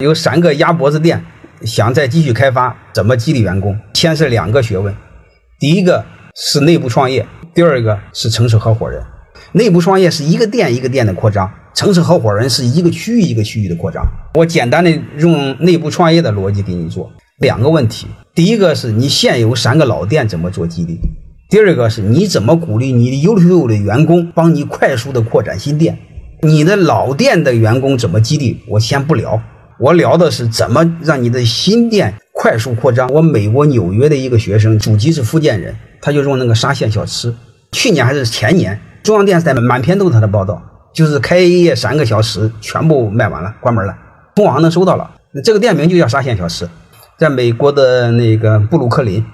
有三个鸭脖子店，想再继续开发，怎么激励员工？先是两个学问，第一个是内部创业，第二个是城市合伙人。内部创业是一个店一个店的扩张，城市合伙人是一个区域一个区域的扩张。我简单的用内部创业的逻辑给你做两个问题：第一个是你现有三个老店怎么做激励？第二个是你怎么鼓励你的优秀的员工帮你快速的扩展新店？你的老店的员工怎么激励？我先不聊。我聊的是怎么让你的新店快速扩张。我美国纽约的一个学生，祖籍是福建人，他就用那个沙县小吃。去年还是前年，中央电视台满篇都是他的报道，就是开业三个小时全部卖完了，关门了。从网上能搜到了，这个店名就叫沙县小吃，在美国的那个布鲁克林，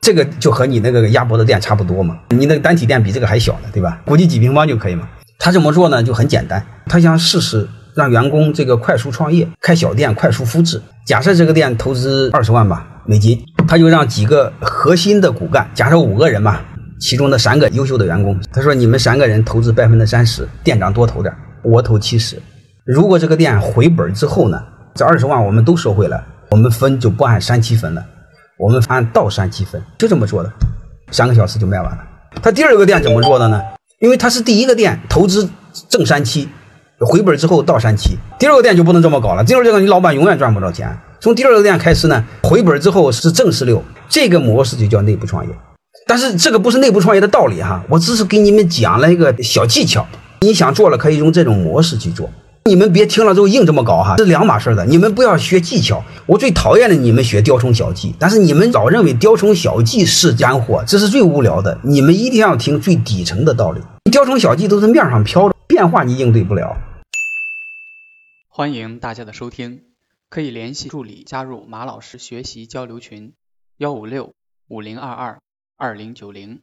这个就和你那个鸭脖子店差不多嘛。你那个单体店比这个还小呢，对吧？估计几平方就可以嘛。他这么做呢，就很简单，他想试试。让员工这个快速创业，开小店，快速复制。假设这个店投资二十万吧，美金，他就让几个核心的骨干，假设五个人吧，其中的三个优秀的员工，他说：“你们三个人投资百分之三十，店长多投点，我投七十。如果这个店回本之后呢，这二十万我们都收回来，我们分就不按三七分了，我们按倒三七分，就这么做的，三个小时就卖完了。他第二个店怎么做的呢？因为他是第一个店，投资正三七。”回本之后倒三七，第二个店就不能这么搞了。第二个店你老板永远赚不着钱。从第二个店开始呢，回本之后是正十六，这个模式就叫内部创业。但是这个不是内部创业的道理哈，我只是给你们讲了一个小技巧。你想做了，可以用这种模式去做。你们别听了之后硬这么搞哈，是两码事的。你们不要学技巧，我最讨厌的你们学雕虫小技。但是你们老认为雕虫小技是干货，这是最无聊的。你们一定要听最底层的道理。雕虫小技都是面上飘的，变化你应对不了。欢迎大家的收听，可以联系助理加入马老师学习交流群：幺五六五零二二二零九零。